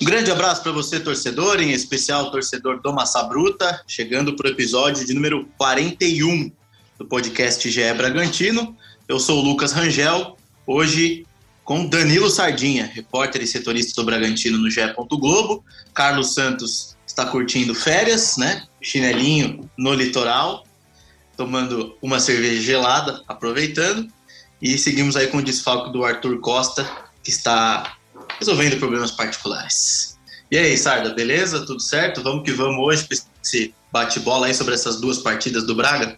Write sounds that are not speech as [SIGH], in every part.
Um grande abraço para você, torcedor, em especial torcedor do Massa Bruta, chegando para o episódio de número 41 do podcast GE Bragantino. Eu sou o Lucas Rangel, hoje com Danilo Sardinha, repórter e setorista do Bragantino no GE. Globo. Carlos Santos está curtindo férias, né? Chinelinho no litoral, tomando uma cerveja gelada, aproveitando. E seguimos aí com o desfalque do Arthur Costa, que está resolvendo problemas particulares. E aí, Sarda, beleza? Tudo certo? Vamos que vamos hoje para esse bate-bola aí sobre essas duas partidas do Braga?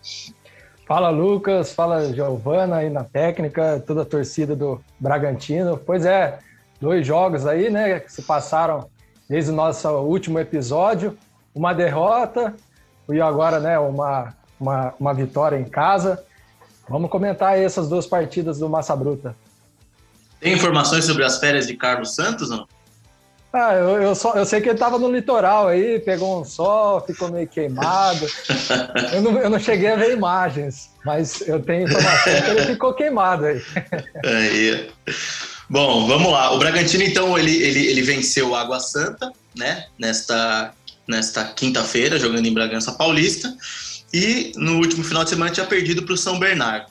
Fala, Lucas. Fala, Giovana aí na técnica, toda a torcida do Bragantino. Pois é, dois jogos aí, né, que se passaram desde o nosso último episódio. Uma derrota e agora, né, uma, uma, uma vitória em casa. Vamos comentar aí essas duas partidas do Massa Bruta. Tem informações sobre as férias de Carlos Santos, não? Ah, eu, eu, só, eu sei que ele estava no litoral aí, pegou um sol, ficou meio queimado. [LAUGHS] eu, não, eu não cheguei a ver imagens, mas eu tenho informação que ele ficou queimado aí. [LAUGHS] aí. Bom, vamos lá. O Bragantino, então, ele, ele, ele venceu o Água Santa, né? Nesta, nesta quinta-feira, jogando em Bragança Paulista. E no último final de semana tinha perdido para o São Bernardo.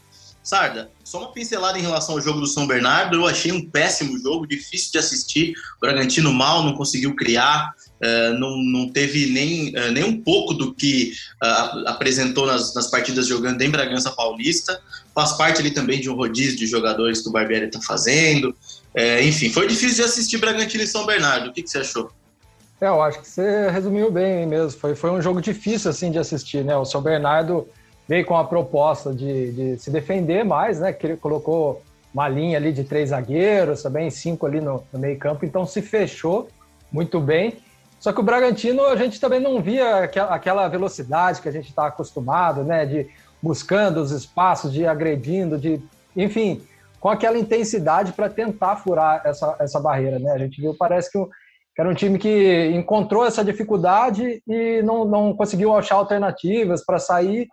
Sarda, só uma pincelada em relação ao jogo do São Bernardo. Eu achei um péssimo jogo, difícil de assistir. O Bragantino mal, não conseguiu criar, uh, não, não teve nem, uh, nem um pouco do que uh, apresentou nas, nas partidas jogando em Bragança Paulista. Faz parte ali também de um rodízio de jogadores que o Barbieri está fazendo. enfim, foi difícil de assistir Bragantino e São Bernardo. O que, que você achou? É, eu acho que você resumiu bem mesmo. Foi, foi um jogo difícil assim de assistir, né? O São Bernardo veio com a proposta de, de se defender mais, né? Que ele colocou uma linha ali de três zagueiros, também cinco ali no, no meio campo, então se fechou muito bem. Só que o Bragantino a gente também não via aquela velocidade que a gente está acostumado, né? De buscando os espaços, de agredindo, de enfim, com aquela intensidade para tentar furar essa, essa barreira, né? A gente viu, parece que, que era um time que encontrou essa dificuldade e não, não conseguiu achar alternativas para sair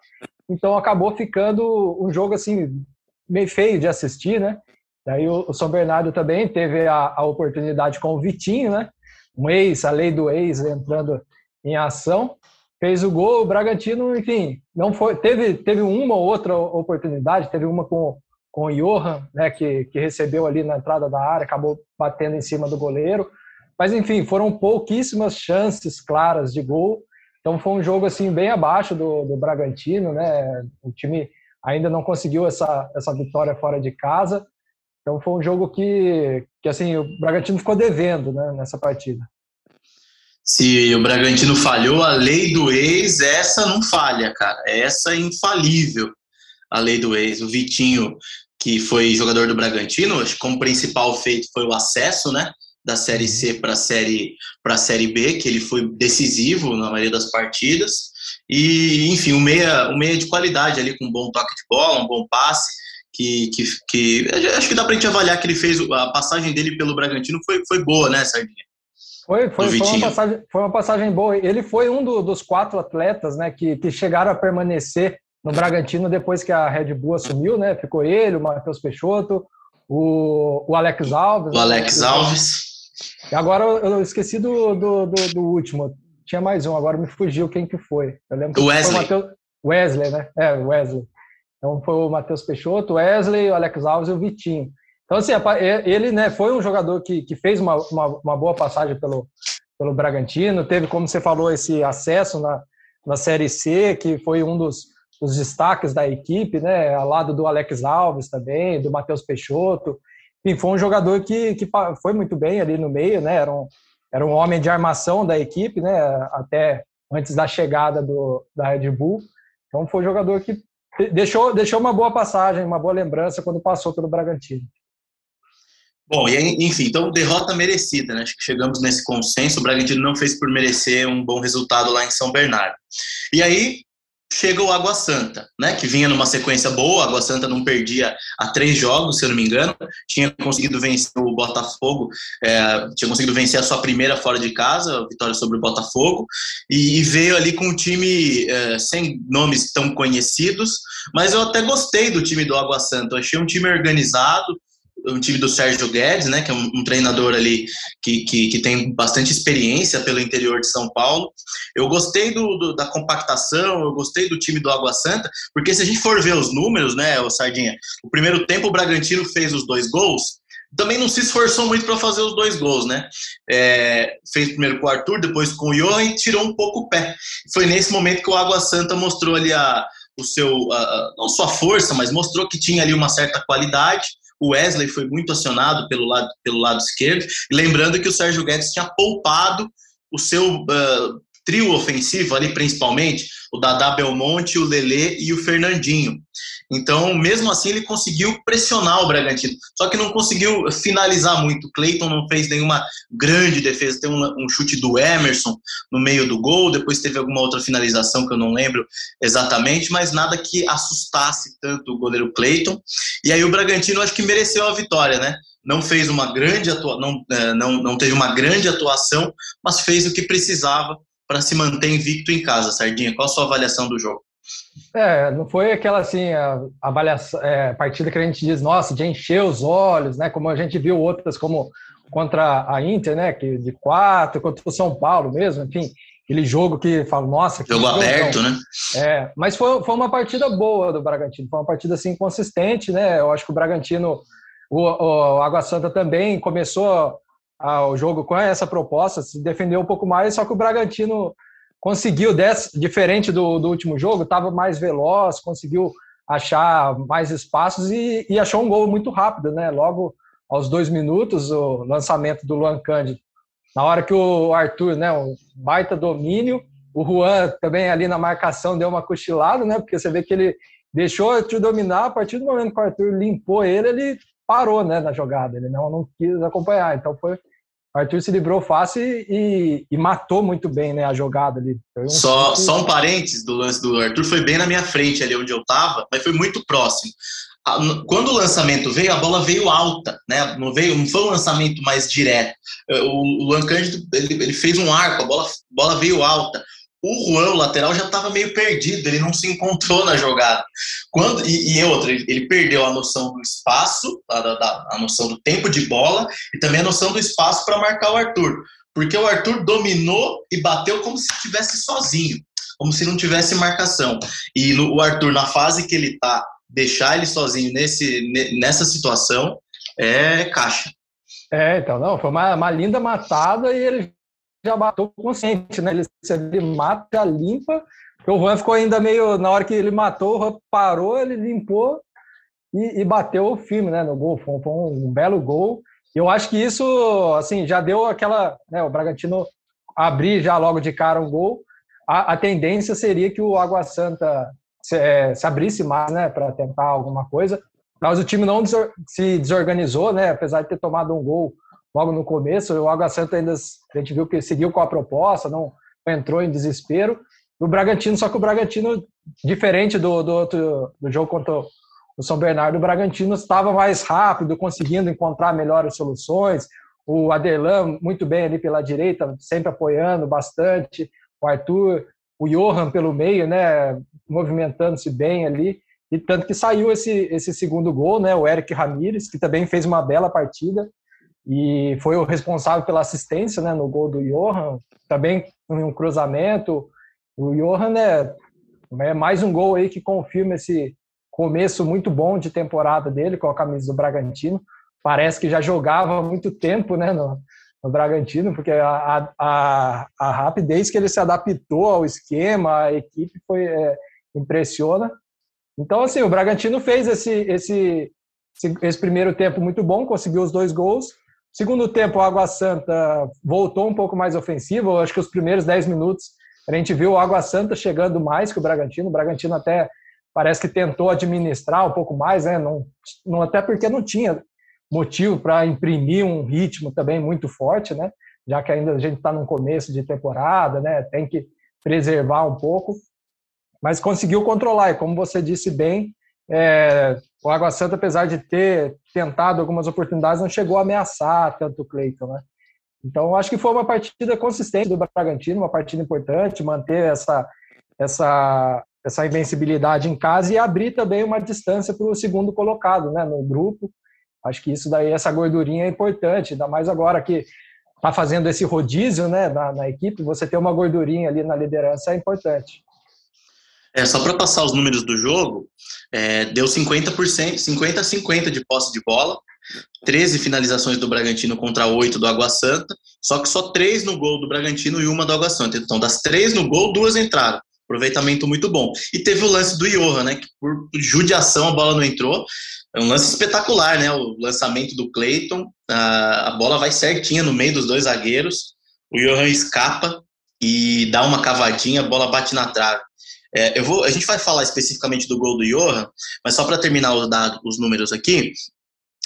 então acabou ficando um jogo assim meio feio de assistir, né? Daí o, São Bernardo também teve a, a, oportunidade com o Vitinho, né? Um ex, a lei do ex entrando em ação, fez o gol. O Bragantino, enfim, não foi, teve teve uma ou outra oportunidade, teve uma com com o Johan, né? Que que recebeu ali na entrada da área, acabou batendo em cima do goleiro. Mas enfim, foram pouquíssimas chances claras de gol então foi um jogo assim bem abaixo do, do Bragantino, né? O time ainda não conseguiu essa, essa vitória fora de casa. Então foi um jogo que, que assim o Bragantino ficou devendo, né, nessa partida. Se o Bragantino falhou, a lei do ex, essa não falha, cara. Essa é infalível, a lei do ex. O Vitinho, que foi jogador do Bragantino, acho que como principal feito foi o acesso, né? Da Série C para a série, a série B, que ele foi decisivo na maioria das partidas. E, enfim, um meia, um meia de qualidade ali, com um bom toque de bola, um bom passe, que, que, que acho que dá para a gente avaliar que ele fez, a passagem dele pelo Bragantino foi, foi boa, né, Sardinha? Foi, foi, foi, uma passagem, foi uma passagem boa. Ele foi um do, dos quatro atletas né, que, que chegaram a permanecer no Bragantino depois que a Red Bull assumiu, né? Ficou ele, o Matheus Peixoto, o, o Alex Alves. O Alex né? Alves. E agora eu esqueci do, do, do, do, último. Tinha mais um, agora me fugiu quem que foi. Eu lembro que Wesley. Foi o Mateus, Wesley, né? É, Wesley. Então foi o Matheus Peixoto, Wesley, o Alex Alves e o Vitinho. Então, assim, ele né, foi um jogador que, que fez uma, uma, uma, boa passagem pelo, pelo Bragantino, teve, como você falou, esse acesso na, na Série C, que foi um dos, dos destaques da equipe, né, ao lado do Alex Alves também, do Matheus Peixoto. Enfim, foi um jogador que, que foi muito bem ali no meio, né? Era um, era um homem de armação da equipe, né? Até antes da chegada do, da Red Bull. Então foi um jogador que deixou, deixou uma boa passagem, uma boa lembrança quando passou pelo Bragantino. Bom, e enfim, então derrota merecida, né? Acho que chegamos nesse consenso. O Bragantino não fez por merecer um bom resultado lá em São Bernardo. E aí chega o Água Santa, né? Que vinha numa sequência boa, a Água Santa não perdia há três jogos, se eu não me engano, tinha conseguido vencer o Botafogo, é, tinha conseguido vencer a sua primeira fora de casa, a vitória sobre o Botafogo, e, e veio ali com um time é, sem nomes tão conhecidos, mas eu até gostei do time do Água Santa, eu achei um time organizado, um time do Sérgio Guedes, né, que é um, treinador ali que, que, que, tem bastante experiência pelo interior de São Paulo. Eu gostei do, do, da compactação, eu gostei do time do Água Santa, porque se a gente for ver os números, né, o Sardinha, o primeiro tempo o Bragantino fez os dois gols, também não se esforçou muito para fazer os dois gols, né? É, fez primeiro com o Arthur, depois com o Johan e tirou um pouco o pé. Foi nesse momento que o Água Santa mostrou ali a, o seu, a, não sua força, mas mostrou que tinha ali uma certa qualidade o Wesley foi muito acionado pelo lado, pelo lado esquerdo. Lembrando que o Sérgio Guedes tinha poupado o seu uh, trio ofensivo ali, principalmente, o Dadá Belmonte, o Lelê e o Fernandinho. Então, mesmo assim, ele conseguiu pressionar o Bragantino. Só que não conseguiu finalizar muito. Cleiton não fez nenhuma grande defesa. Tem um, um, chute do Emerson no meio do gol. Depois teve alguma outra finalização que eu não lembro exatamente, mas nada que assustasse tanto o goleiro Cleiton. E aí o Bragantino acho que mereceu a vitória, né? Não fez uma grande atuação, não, é, não, não teve uma grande atuação, mas fez o que precisava para se manter invicto em casa. Sardinha, qual a sua avaliação do jogo? É, não foi aquela assim, a avaliação, é, partida que a gente diz, nossa, de encher os olhos, né? Como a gente viu outras, como contra a Inter, né? Que de quatro, contra o São Paulo mesmo, enfim, aquele jogo que fala, nossa, jogo aberto, né? É, mas foi, foi uma partida boa do Bragantino, foi uma partida assim consistente, né? Eu acho que o Bragantino, o, o Água Santa também começou a, o jogo com essa proposta, se defendeu um pouco mais, só que o Bragantino conseguiu, diferente do, do último jogo, estava mais veloz, conseguiu achar mais espaços e, e, achou um gol muito rápido, né? Logo aos dois minutos, o lançamento do Luan Cândido. Na hora que o Arthur, né, um baita domínio, o Juan também ali na marcação deu uma cochilada, né? Porque você vê que ele deixou o Arthur dominar, a partir do momento que o Arthur limpou ele, ele parou, né, na jogada, ele não, não quis acompanhar. Então foi o Arthur se livrou fácil e, e, matou muito bem né, a jogada ali. Um só, só um parênteses do lance do Arthur, foi bem na minha frente ali onde eu estava, mas foi muito próximo. Quando o lançamento veio, a bola veio alta, né? Não veio, não foi um lançamento mais direto. O Luan Cândido ele, ele fez um arco, a bola, a bola veio alta o Juan, o lateral, já estava meio perdido, ele não se encontrou na jogada. Quando, e, e outra, ele, ele, perdeu a noção do espaço, a, a, a, noção do tempo de bola e também a noção do espaço para marcar o Arthur. Porque o Arthur dominou e bateu como se estivesse sozinho, como se não tivesse marcação. E no, o Arthur, na fase que ele está, deixar ele sozinho nesse, nessa situação é caixa. É, então, não, foi uma, uma linda matada e ele já matou consciente, né? Ele, ele mata, limpa. O Juan ficou ainda meio. Na hora que ele matou, o Juan parou, ele limpou e, e bateu o filme, né? No gol. Foi, foi um, um, belo gol. Eu acho que isso, assim, já deu aquela. Né, o Bragantino abrir já logo de cara um gol. A, a tendência seria que o Água Santa se, é, se abrisse mais, né? Para tentar alguma coisa. Mas o time não se desorganizou, né? Apesar de ter tomado um gol logo no começo. O Água Santa ainda a gente viu que seguiu com a proposta, não entrou em desespero. O Bragantino, só que o Bragantino, diferente do, do, outro, do jogo contra o São Bernardo, o Bragantino estava mais rápido, conseguindo encontrar melhores soluções. O Aderlan, muito bem ali pela direita, sempre apoiando bastante. O Arthur, o Johan pelo meio, né, movimentando-se bem ali. E tanto que saiu esse, esse segundo gol, né, o Eric Ramírez, que também fez uma bela partida e foi o responsável pela assistência né, no gol do Johan, também um cruzamento. O Johan né, é mais um gol aí que confirma esse começo muito bom de temporada dele com a camisa do Bragantino. Parece que já jogava há muito tempo né, no, no Bragantino, porque a, a, a, rapidez que ele se adaptou ao esquema, a equipe foi é, impressiona. Então, assim, o Bragantino fez esse, esse, esse primeiro tempo muito bom, conseguiu os dois gols, Segundo tempo, o Água Santa voltou um pouco mais ofensivo. acho que os primeiros 10 minutos a gente viu o Água Santa chegando mais que o Bragantino. O Bragantino até parece que tentou administrar um pouco mais, né? Não, não até porque não tinha motivo para imprimir um ritmo também muito forte, né? Já que ainda a gente está no começo de temporada, né? Tem que preservar um pouco. mas conseguiu controlar. E como você disse bem, é, o Água Santa, apesar de ter tentado algumas oportunidades, não chegou a ameaçar tanto o Cleiton, né? Então, acho que foi uma partida consistente do Bragantino, uma partida importante, manter essa, essa, essa invencibilidade em casa e abrir também uma distância para o segundo colocado né, no grupo. Acho que isso daí, essa gordurinha é importante, ainda mais agora que está fazendo esse rodízio né, na, na, equipe, você ter uma gordurinha ali na liderança é importante. É, só para passar os números do jogo, é, deu 50%, 50 a 50 de posse de bola, 13 finalizações do Bragantino contra 8 do Água Santa, só que só 3 no gol do Bragantino e uma do Água Santa. Então, das 3 no gol, duas entraram. Aproveitamento muito bom. E teve o lance do Johan, né? Que por judiação a bola não entrou. É um lance espetacular, né? O lançamento do Cleiton. A, a bola vai certinha no meio dos dois zagueiros. O Johan escapa e dá uma cavadinha, a bola bate na trave. É, eu vou, a gente vai falar especificamente do gol do Johan, mas só para terminar os, dados, os números aqui,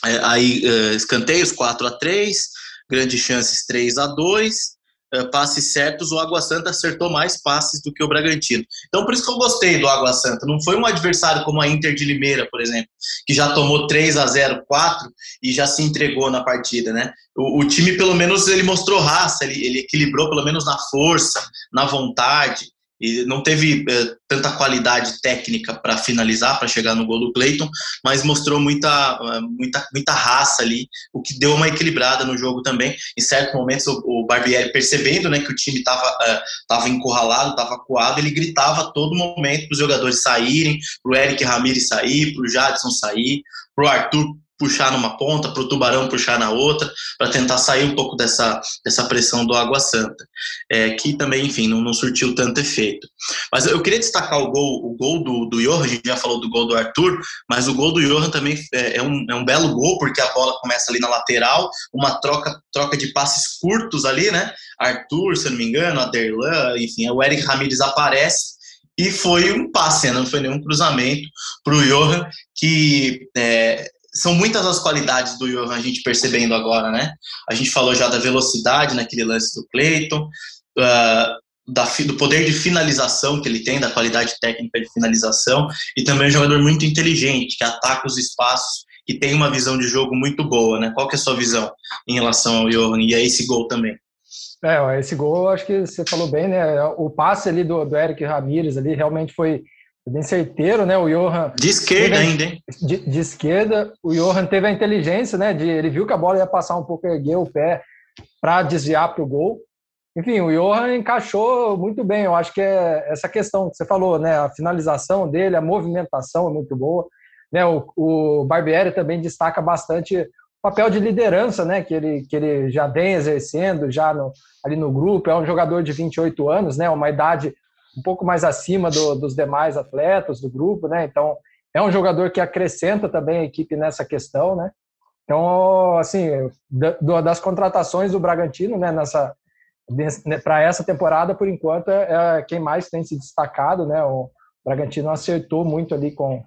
é, aí uh, escanteios 4 a 3 grandes chances 3 a 2 uh, é, passes certos, o Água Santa acertou mais passes do que o Bragantino. Então, por isso que eu gostei do Água Santa. Não foi um adversário como a Inter de Limeira, por exemplo, que já tomou 3 a 0 4 e já se entregou na partida, né? O, o time, pelo menos, ele mostrou raça, ele, ele equilibrou, pelo menos, na força, na vontade e não teve eh, tanta qualidade técnica para finalizar, para chegar no gol do Cleiton, mas mostrou muita, eh, muita, muita raça ali, o que deu uma equilibrada no jogo também. Em certos momentos, o, o Barbieri percebendo né, que o time estava uh, tava encurralado, estava acuado, ele gritava a todo momento para os jogadores saírem, para o Eric Ramirez sair, para o Jadson sair, para o Arthur puxar numa ponta, para o tubarão puxar na outra, para tentar sair um pouco dessa, dessa pressão do Água Santa, é, que também, enfim, não, não, surtiu tanto efeito. Mas eu queria destacar o gol, o gol do, do Johan, a gente já falou do gol do Arthur, mas o gol do Johan também é, é, um, é um belo gol, porque a bola começa ali na lateral, uma troca, troca de passes curtos ali, né? Arthur, se eu não me engano, Aderlan, enfim, o Eric Ramirez aparece, e foi um passe, né? não foi nenhum cruzamento para o Johan, que é, são muitas as qualidades do Johan a gente percebendo agora, né? A gente falou já da velocidade naquele lance do Cleiton, uh, da, do poder de finalização que ele tem, da qualidade técnica de finalização, e também um jogador muito inteligente, que ataca os espaços e tem uma visão de jogo muito boa, né? Qual que é a sua visão em relação ao Johan e a esse gol também? É, esse gol, acho que você falou bem, né? O passe ali do, do Eric Ramírez ali realmente foi bem certeiro, né? O Johan. De esquerda ainda, hein? De, de, esquerda. O Johan teve a inteligência, né? De, ele viu que a bola ia passar um pouco, ergueu o pé para desviar para o gol. Enfim, o Johan encaixou muito bem. Eu acho que é essa questão que você falou, né? A finalização dele, a movimentação é muito boa. Né? O, o Barbieri também destaca bastante o papel de liderança, né? Que ele, que ele já vem exercendo já no, ali no grupo. É um jogador de 28 anos, né? Uma idade um pouco mais acima do, dos demais atletas do grupo, né? Então, é um jogador que acrescenta também a equipe nessa questão, né? Então, assim, das contratações do Bragantino, né, nessa né, para essa temporada, por enquanto, é, é quem mais tem se destacado, né? O Bragantino acertou muito ali com,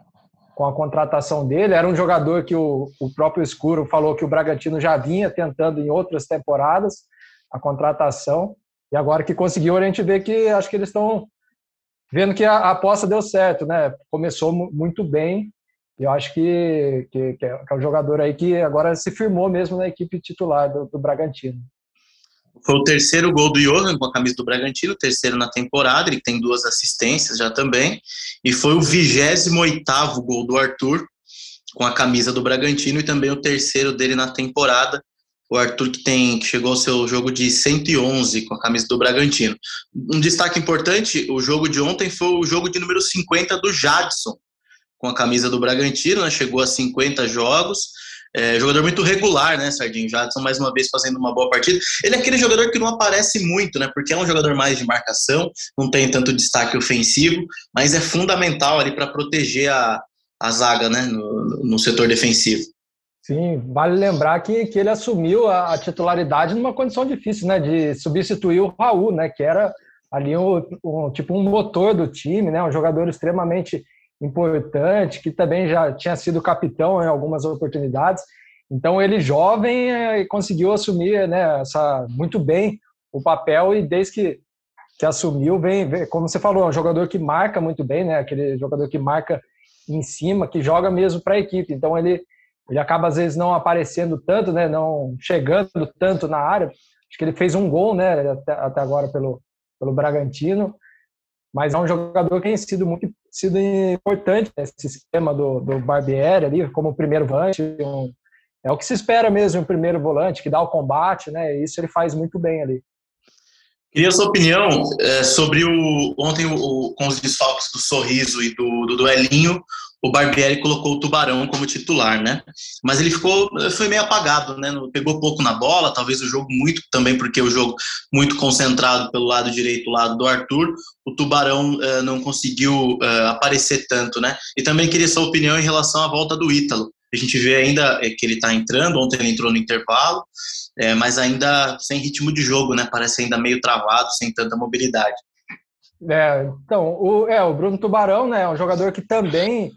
com a contratação dele. Era um jogador que o, o próprio Escuro falou que o Bragantino já vinha tentando em outras temporadas a contratação. E agora que conseguiu, a gente vê que acho que eles estão vendo que a, a aposta deu certo, né? Começou muito bem. E eu acho que, que, é, que, é, um jogador aí que agora se firmou mesmo na equipe titular do, do Bragantino. Foi o terceiro gol do Johan com a camisa do Bragantino, terceiro na temporada, ele tem duas assistências já também. E foi o 28 gol do Arthur com a camisa do Bragantino e também o terceiro dele na temporada o Arthur que tem que chegou ao seu jogo de 111 com a camisa do Bragantino. Um destaque importante, o jogo de ontem foi o jogo de número 50 do Jadson com a camisa do Bragantino, né? chegou a 50 jogos. É, jogador muito regular, né, Sardinho? Jadson mais uma vez fazendo uma boa partida. Ele é aquele jogador que não aparece muito, né? Porque é um jogador mais de marcação, não tem tanto destaque ofensivo, mas é fundamental ali para proteger a, a zaga, né, no, no setor defensivo. Sim, vale lembrar que, que ele assumiu a, a, titularidade numa condição difícil, né? De substituir o Raul, né? Que era ali um, um, tipo um motor do time, né? Um jogador extremamente importante, que também já tinha sido capitão em algumas oportunidades. Então ele jovem é, conseguiu assumir, né? Essa muito bem o papel e desde que que assumiu, vem, vem, como você falou, é um jogador que marca muito bem, né? Aquele jogador que marca em cima, que joga mesmo para a equipe. Então ele, ele acaba às vezes não aparecendo tanto, né? Não chegando tanto na área. Acho que ele fez um gol, né? Até, até agora pelo, pelo Bragantino. Mas é um jogador que tem sido muito sido importante nesse esquema do, do Barbieri ali, como primeiro volante. Um, é o que se espera mesmo, um primeiro volante, que dá o combate, né? Isso ele faz muito bem ali. Queria sua opinião é, sobre o ontem o, com os desfalques do Sorriso e do, do Duelinho, o Barbieri colocou o Tubarão como titular, né? Mas ele ficou, foi meio apagado, né? Pegou pouco na bola, talvez o jogo muito também porque o jogo muito concentrado pelo lado direito, lado do Arthur. O Tubarão uh, não conseguiu uh, aparecer tanto, né? E também queria sua opinião em relação à volta do Ítalo. A gente vê ainda que ele está entrando, ontem ele entrou no intervalo, é, mas ainda sem ritmo de jogo, né? Parece ainda meio travado, sem tanta mobilidade. É, então, o, é, o Bruno Tubarão, né, é um jogador que também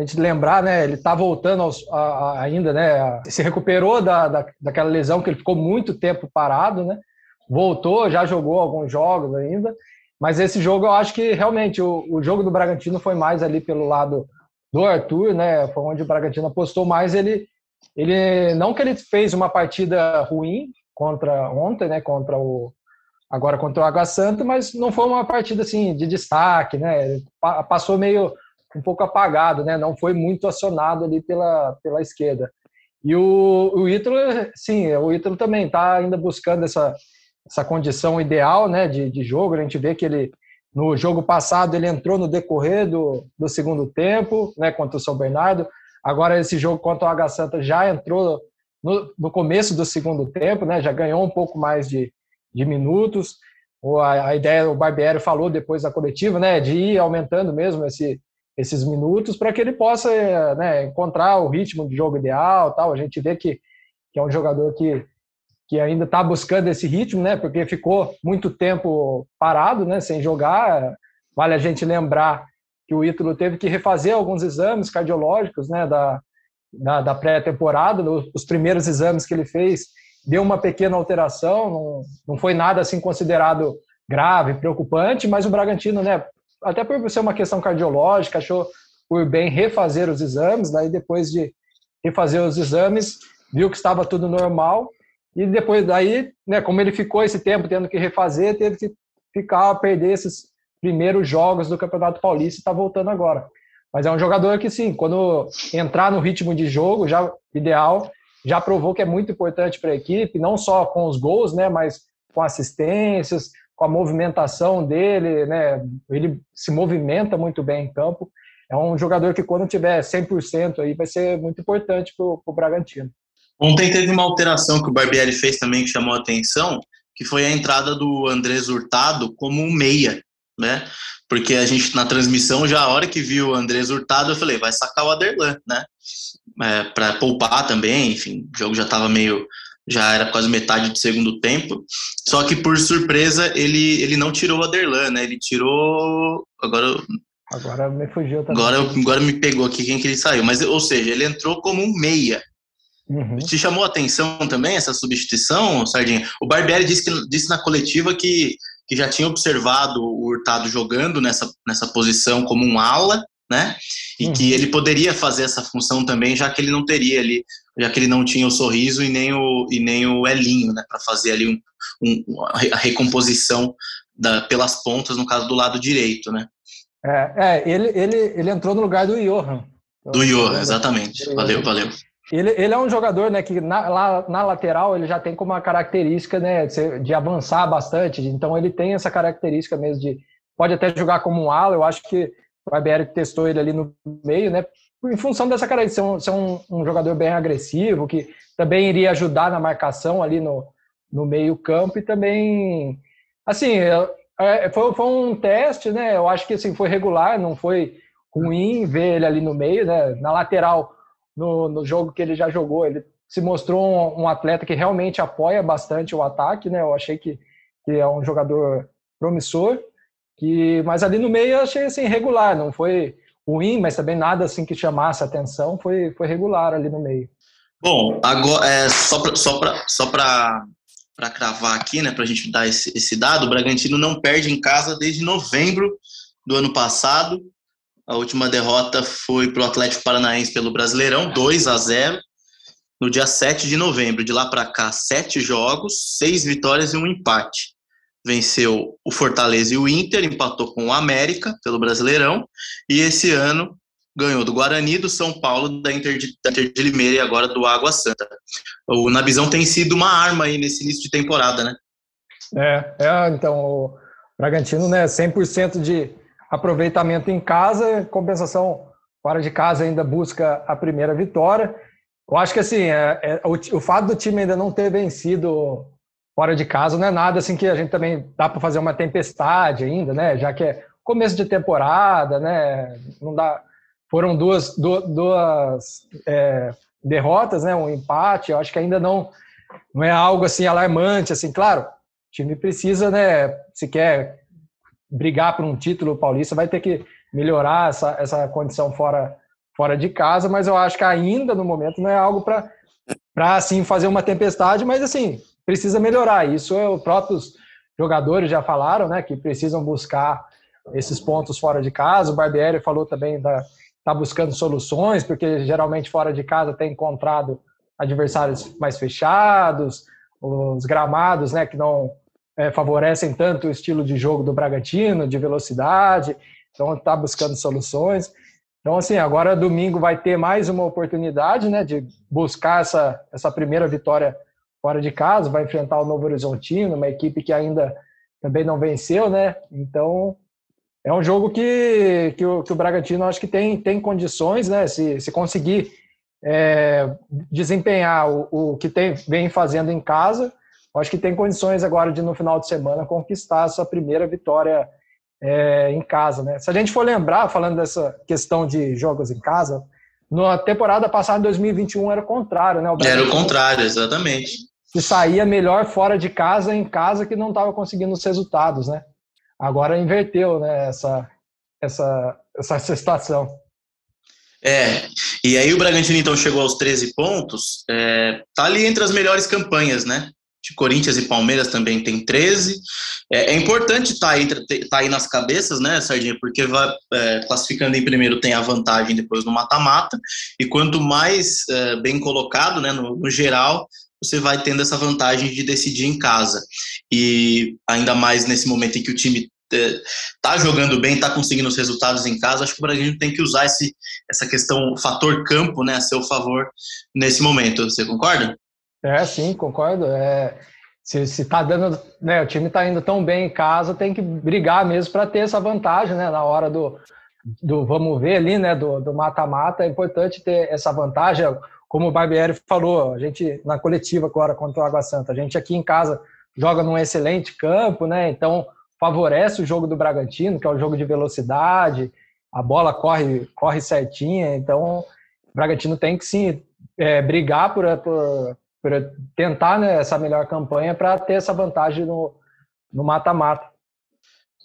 a gente lembrar, né, ele está voltando aos, a, a, ainda, né, se recuperou da, da, daquela lesão que ele ficou muito tempo parado, né, voltou, já jogou alguns jogos ainda, mas esse jogo eu acho que realmente o, o jogo do Bragantino foi mais ali pelo lado do Arthur, né, foi onde o Bragantino apostou mais, ele, ele não que ele fez uma partida ruim contra ontem, né, contra o agora contra o Água Santa, mas não foi uma partida assim de destaque, né, ele passou meio um pouco apagado, né? Não foi muito acionado ali pela, pela esquerda. E o, o Ítalo, sim, o Ítalo também está ainda buscando essa, essa condição ideal né, de, de jogo. A gente vê que ele, no jogo passado, ele entrou no decorrer do, do segundo tempo, né, contra o São Bernardo. Agora, esse jogo contra o Água Santa já entrou no, no começo do segundo tempo, né, já ganhou um pouco mais de, de minutos. A, a ideia, o Barbieri falou depois da coletiva, né, de ir aumentando mesmo esse, esses minutos para que ele possa né, encontrar o ritmo de jogo ideal tal. A gente vê que, que é um jogador que, que ainda está buscando esse ritmo, né, porque ficou muito tempo parado, né, sem jogar. Vale a gente lembrar que o Ítalo teve que refazer alguns exames cardiológicos né, da, da, da pré-temporada. Os primeiros exames que ele fez deu uma pequena alteração, não, não foi nada assim considerado grave, preocupante, mas o Bragantino, né, até por ser uma questão cardiológica, achou por bem refazer os exames, daí depois de refazer os exames, viu que estava tudo normal, e depois daí, né, como ele ficou esse tempo tendo que refazer, teve que ficar perder esses primeiros jogos do Campeonato Paulista e está voltando agora. Mas é um jogador que sim, quando entrar no ritmo de jogo, já ideal, já provou que é muito importante para a equipe, não só com os gols, né, mas com assistências, com a movimentação dele, né? Ele se movimenta muito bem em campo. É um jogador que quando tiver 100% aí vai ser muito importante para o Bragantino. Ontem teve uma alteração que o Barbieri fez também que chamou a atenção, que foi a entrada do Andrés Hurtado como um meia, né? Porque a gente na transmissão já a hora que viu o Andrés Hurtado eu falei, vai sacar o Aderlan, né? É, para poupar também, enfim, o jogo já estava meio já era quase metade do segundo tempo. Só que por surpresa ele, ele não tirou o Aderlan, né? Ele tirou. Agora. Agora me fugiu também. Agora, agora me pegou aqui quem que ele saiu. Mas, ou seja, ele entrou como um meia. Uhum. Te chamou a atenção também essa substituição, Sardinha? O Barbieri disse, que, disse na coletiva que, que já tinha observado o Hurtado jogando nessa, nessa posição como um ala, né? E uhum. que ele poderia fazer essa função também, já que ele não teria ali já que ele não tinha o sorriso e nem o, e nem o Elinho, né, para fazer ali um, um, a recomposição da, pelas pontas, no caso do lado direito, né? É, é ele, ele, ele entrou no lugar do Johan. Do Johan, exatamente. Valeu, valeu. Ele, ele é um jogador né, que na, lá, na lateral ele já tem como uma característica né, de, de, avançar bastante, então ele tem essa característica mesmo de pode até jogar como um ala. Eu acho que o IBR testou ele ali no meio, né? Em função dessa característica, ser, um, ser um, um, jogador bem agressivo, que também iria ajudar na marcação ali no, no meio campo e também, assim, é, é, foi, foi um teste, né, eu acho que assim, foi regular, não foi ruim ver ele ali no meio, né, na lateral, no, no jogo que ele já jogou, ele se mostrou um, um atleta que realmente apoia bastante o ataque, né, eu achei que, que é um jogador promissor, que, mas ali no meio eu achei assim, regular, não foi ruim, mas também nada assim que chamasse atenção, foi, foi regular ali no meio. Bom, agora é, só para só só para cravar aqui, né, para a gente dar esse, esse dado, o Bragantino não perde em casa desde novembro do ano passado. A última derrota foi para o Atlético Paranaense pelo Brasileirão, 2 a 0 no dia 7 de novembro. De lá para cá, sete jogos, seis vitórias e um empate. Venceu o Fortaleza e o Inter, empatou com o América pelo Brasileirão, e esse ano ganhou do Guarani, do São Paulo, da Inter de, da Inter de Limeira e agora do Água Santa. O Nabizão tem sido uma arma aí nesse início de temporada, né? É, é então o Bragantino, né, 100% de aproveitamento em casa, compensação fora de casa ainda busca a primeira vitória. Eu acho que assim, é, é, o, o, fato do time ainda não ter vencido fora de casa não é nada assim que a gente também dá para fazer uma tempestade ainda, né? Já que é começo de temporada, né? Não dá. Foram duas, duas, duas é, derrotas, né? Um empate. Eu acho que ainda não não é algo assim alarmante, assim. Claro, o time precisa, né? Se quer brigar por um título paulista, vai ter que melhorar essa, essa condição fora fora de casa, mas eu acho que ainda no momento não é algo para para assim fazer uma tempestade, mas assim precisa melhorar. Isso é, os próprios jogadores já falaram, né, que precisam buscar esses pontos fora de casa. O Barbieri falou também da tá buscando soluções, porque geralmente fora de casa tem encontrado adversários mais fechados, os gramados, né, que não é, favorecem tanto o estilo de jogo do Bragantino, de velocidade. Então está buscando soluções. Então, assim, agora domingo vai ter mais uma oportunidade, né, de buscar essa, essa primeira vitória fora de casa, vai enfrentar o Novo Horizontino, uma equipe que ainda também não venceu, né, então é um jogo que, que, o, que o Bragantino acho que tem, tem condições, né, se, se conseguir é, desempenhar o, o que tem, vem fazendo em casa, acho que tem condições agora de no final de semana conquistar essa primeira vitória é, em casa, né? Se a gente for lembrar, falando dessa questão de jogos em casa, na temporada passada, em 2021, era o contrário, né? O era o contrário, exatamente. Se saía melhor fora de casa, em casa, que não estava conseguindo os resultados, né? Agora inverteu, né? Essa, essa, essa situação. É, e aí o Bragantino então chegou aos 13 pontos, é, tá ali entre as melhores campanhas, né? de Corinthians e Palmeiras também tem 13. É, é importante estar tá aí, tá aí nas cabeças, né, Sardinha? Porque vai, é, classificando em primeiro tem a vantagem depois no mata-mata, e quanto mais é, bem colocado, né, no, no, geral, você vai tendo essa vantagem de decidir em casa. E ainda mais nesse momento em que o time está é, jogando bem, está conseguindo os resultados em casa, acho que o Brasil tem que usar esse, essa questão, fator campo, né, a seu favor nesse momento. Você concorda? É, sim, concordo. É, se, se tá dando, né, o time está indo tão bem em casa, tem que brigar mesmo para ter essa vantagem, né, na hora do, do vamos ver ali, né, do mata-mata, é importante ter essa vantagem. Como o Barbieri falou, a gente na coletiva agora contra o Água Santa, a gente aqui em casa joga num excelente campo, né, então favorece o jogo do Bragantino, que é o jogo de velocidade, a bola corre, corre certinha, então o Bragantino tem que sim é, brigar por, por, para tentar né, essa melhor campanha para ter essa vantagem no mata-mata.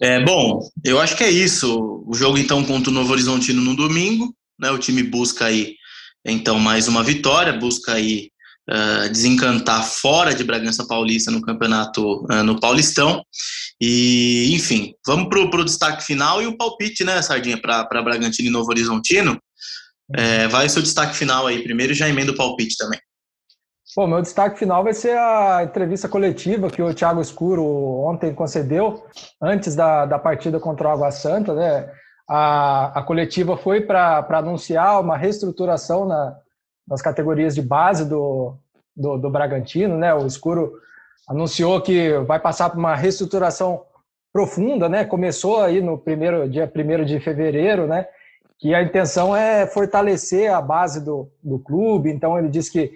É, bom, eu acho que é isso. O jogo então contra o Novo Horizontino no domingo, né? O time busca aí então mais uma vitória, busca aí uh, desencantar fora de Bragança Paulista no campeonato uh, no Paulistão. E enfim, vamos para o destaque final e o palpite, né, Sardinha, para Bragantino e Novo Horizontino. É, vai o seu destaque final aí primeiro e já emenda o palpite também. Bom, meu destaque final vai ser a entrevista coletiva que o Thiago Escuro ontem concedeu, antes da, da partida contra o Água Santa, né? A, a coletiva foi para anunciar uma reestruturação na, nas categorias de base do, do, do Bragantino, né? O Escuro anunciou que vai passar por uma reestruturação profunda, né? Começou aí no primeiro dia 1 de fevereiro, né? Que a intenção é fortalecer a base do, do clube. Então ele disse que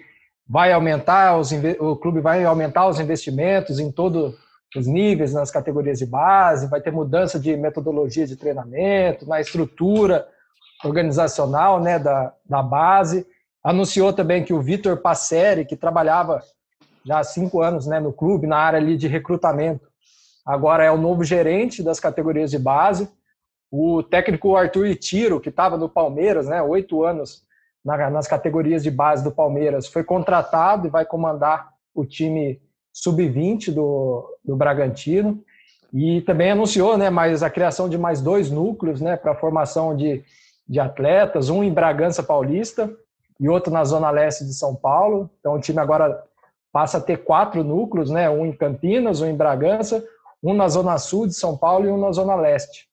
vai aumentar os o clube vai aumentar os investimentos em todos os níveis nas categorias de base, vai ter mudança de metodologia de treinamento, na estrutura organizacional, né, da, da base. Anunciou também que o Vitor Passeri, que trabalhava já há cinco anos, né, no clube na área ali de recrutamento, agora é o novo gerente das categorias de base. O técnico Arthur Itiro, que estava no Palmeiras, né, oito anos nas categorias de base do Palmeiras, foi contratado e vai comandar o time sub-20 do, do Bragantino. E também anunciou né, mais a criação de mais dois núcleos né, para a formação de, de atletas, um em Bragança Paulista e outro na Zona Leste de São Paulo. Então o time agora passa a ter quatro núcleos, né, um em Campinas, um em Bragança, um na Zona Sul de São Paulo e um na Zona Leste.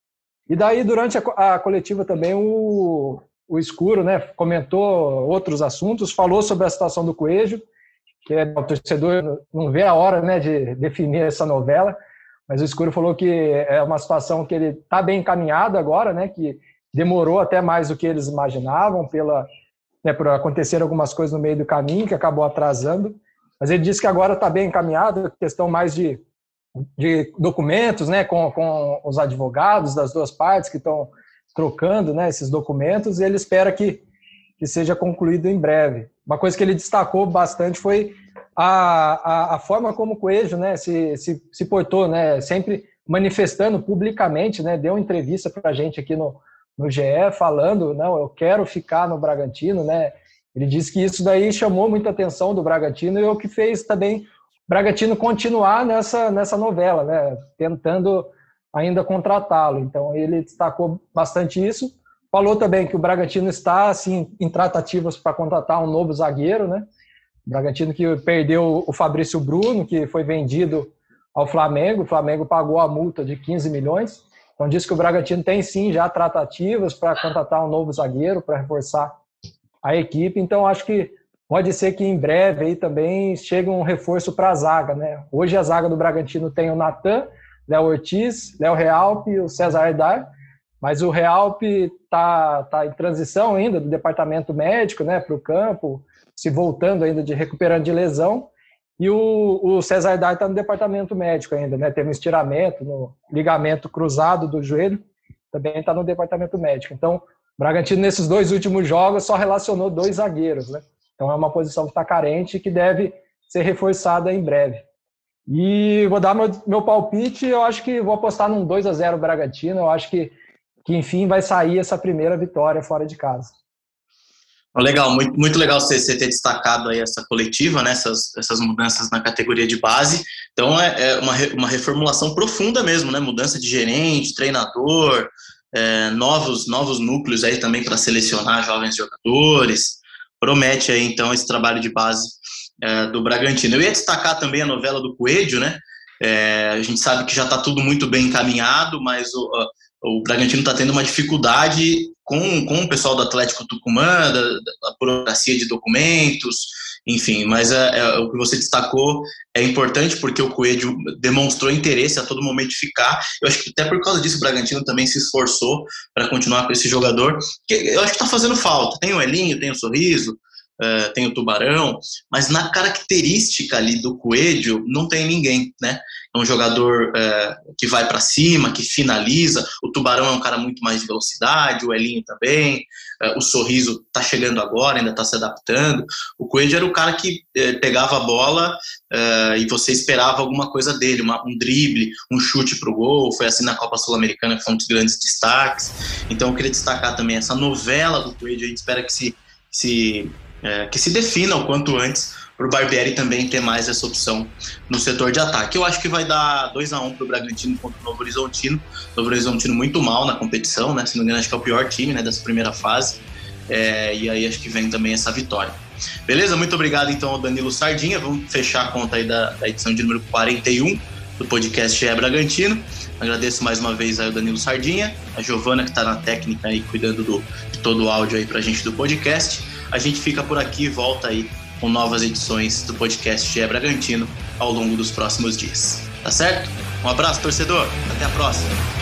E daí, durante a, a coletiva também, o, o Escuro né, comentou outros assuntos, falou sobre a situação do Coelho, que é, o torcedor não vê a hora né, de definir essa novela, mas o Escuro falou que é uma situação que ele está bem encaminhado agora, né, que demorou até mais do que eles imaginavam, pela, né, por acontecer algumas coisas no meio do caminho, que acabou atrasando, mas ele disse que agora está bem encaminhado, questão mais de de documentos, né, com, com os advogados das duas partes que estão trocando, né, esses documentos, e ele espera que, que seja concluído em breve. Uma coisa que ele destacou bastante foi a, a, a forma como o Coelho, né, se, se, se portou, né, sempre manifestando publicamente, né, deu entrevista para a gente aqui no, no GE falando, não, eu quero ficar no Bragantino, né, ele disse que isso daí chamou muita atenção do Bragantino e é o que fez também Bragantino continuar nessa, nessa novela, né? Tentando ainda contratá-lo. Então ele destacou bastante isso. Falou também que o Bragantino está assim em tratativas para contratar um novo zagueiro, né? O Bragantino que perdeu o Fabrício Bruno, que foi vendido ao Flamengo. O Flamengo pagou a multa de 15 milhões. Então diz que o Bragantino tem sim já tratativas para contratar um novo zagueiro para reforçar a equipe. Então acho que pode ser que em breve aí também chegue um reforço para a zaga, né? Hoje a zaga do Bragantino tem o Natan, Léo Ortiz, Léo Realpe e o César Dar, mas o Realpe está tá em transição ainda do departamento médico, né, para o campo, se voltando ainda de recuperando de lesão. E o, o César Dar está no departamento médico ainda, né? Teve um estiramento no ligamento cruzado do joelho, também está no departamento médico. Então, o Bragantino nesses dois últimos jogos só relacionou dois zagueiros, né? Então é uma posição que está carente e que deve ser reforçada em breve. E vou dar meu, meu palpite, eu acho que vou apostar num 2 a 0 Bragantino, eu acho que, que enfim vai sair essa primeira vitória fora de casa. Legal, muito, muito legal você, você, ter destacado aí essa coletiva, né, essas, essas mudanças na categoria de base. Então é, é uma, uma reformulação profunda mesmo, né? Mudança de gerente, treinador, é, novos, novos núcleos aí também para selecionar jovens jogadores promete aí então esse trabalho de base é, do Bragantino. Eu ia destacar também a novela do Coelho, né? É, a gente sabe que já está tudo muito bem encaminhado, mas o, o Bragantino está tendo uma dificuldade com, com o pessoal do Atlético Tucumã, da, da burocracia de documentos, enfim, mas é, é, o que você destacou é importante porque o Coelho demonstrou interesse a todo momento de ficar. Eu acho que até por causa disso o Bragantino também se esforçou para continuar com esse jogador, que eu acho que está fazendo falta. Tem o Elinho, tem o Sorriso, uh, tem o Tubarão, mas na característica ali do Coelho não tem ninguém, né? É um jogador uh, que vai para cima, que finaliza. O Tubarão é um cara muito mais de velocidade, o Elinho também. Uh, o Sorriso está chegando agora, ainda está se adaptando. O Coelho era o cara que pegava a bola e você esperava alguma coisa dele, uma, um drible, um chute para o gol. Foi assim na Copa Sul-Americana, que foi um dos grandes destaques. Então eu queria destacar também essa novela do Coelho. A gente espera que se, se é, que se defina o quanto antes para o Barbieri também ter mais essa opção no setor de ataque. Eu acho que vai dar 2 a 1 um para o Bragantino contra o Novo Horizontino. O Novo Horizontino muito mal na competição, né? Se não me engano, acho que é o pior time né, dessa primeira fase. É, e aí acho que vem também essa vitória. Beleza? Muito obrigado então ao Danilo Sardinha. Vamos fechar a conta aí da, da edição de número 41 do podcast É Bragantino. Agradeço mais uma vez aí o Danilo Sardinha, a Giovana que está na técnica aí cuidando do, de todo o áudio aí pra gente do podcast. A gente fica por aqui e volta aí com novas edições do podcast GE Bragantino ao longo dos próximos dias. Tá certo? Um abraço, torcedor. Até a próxima.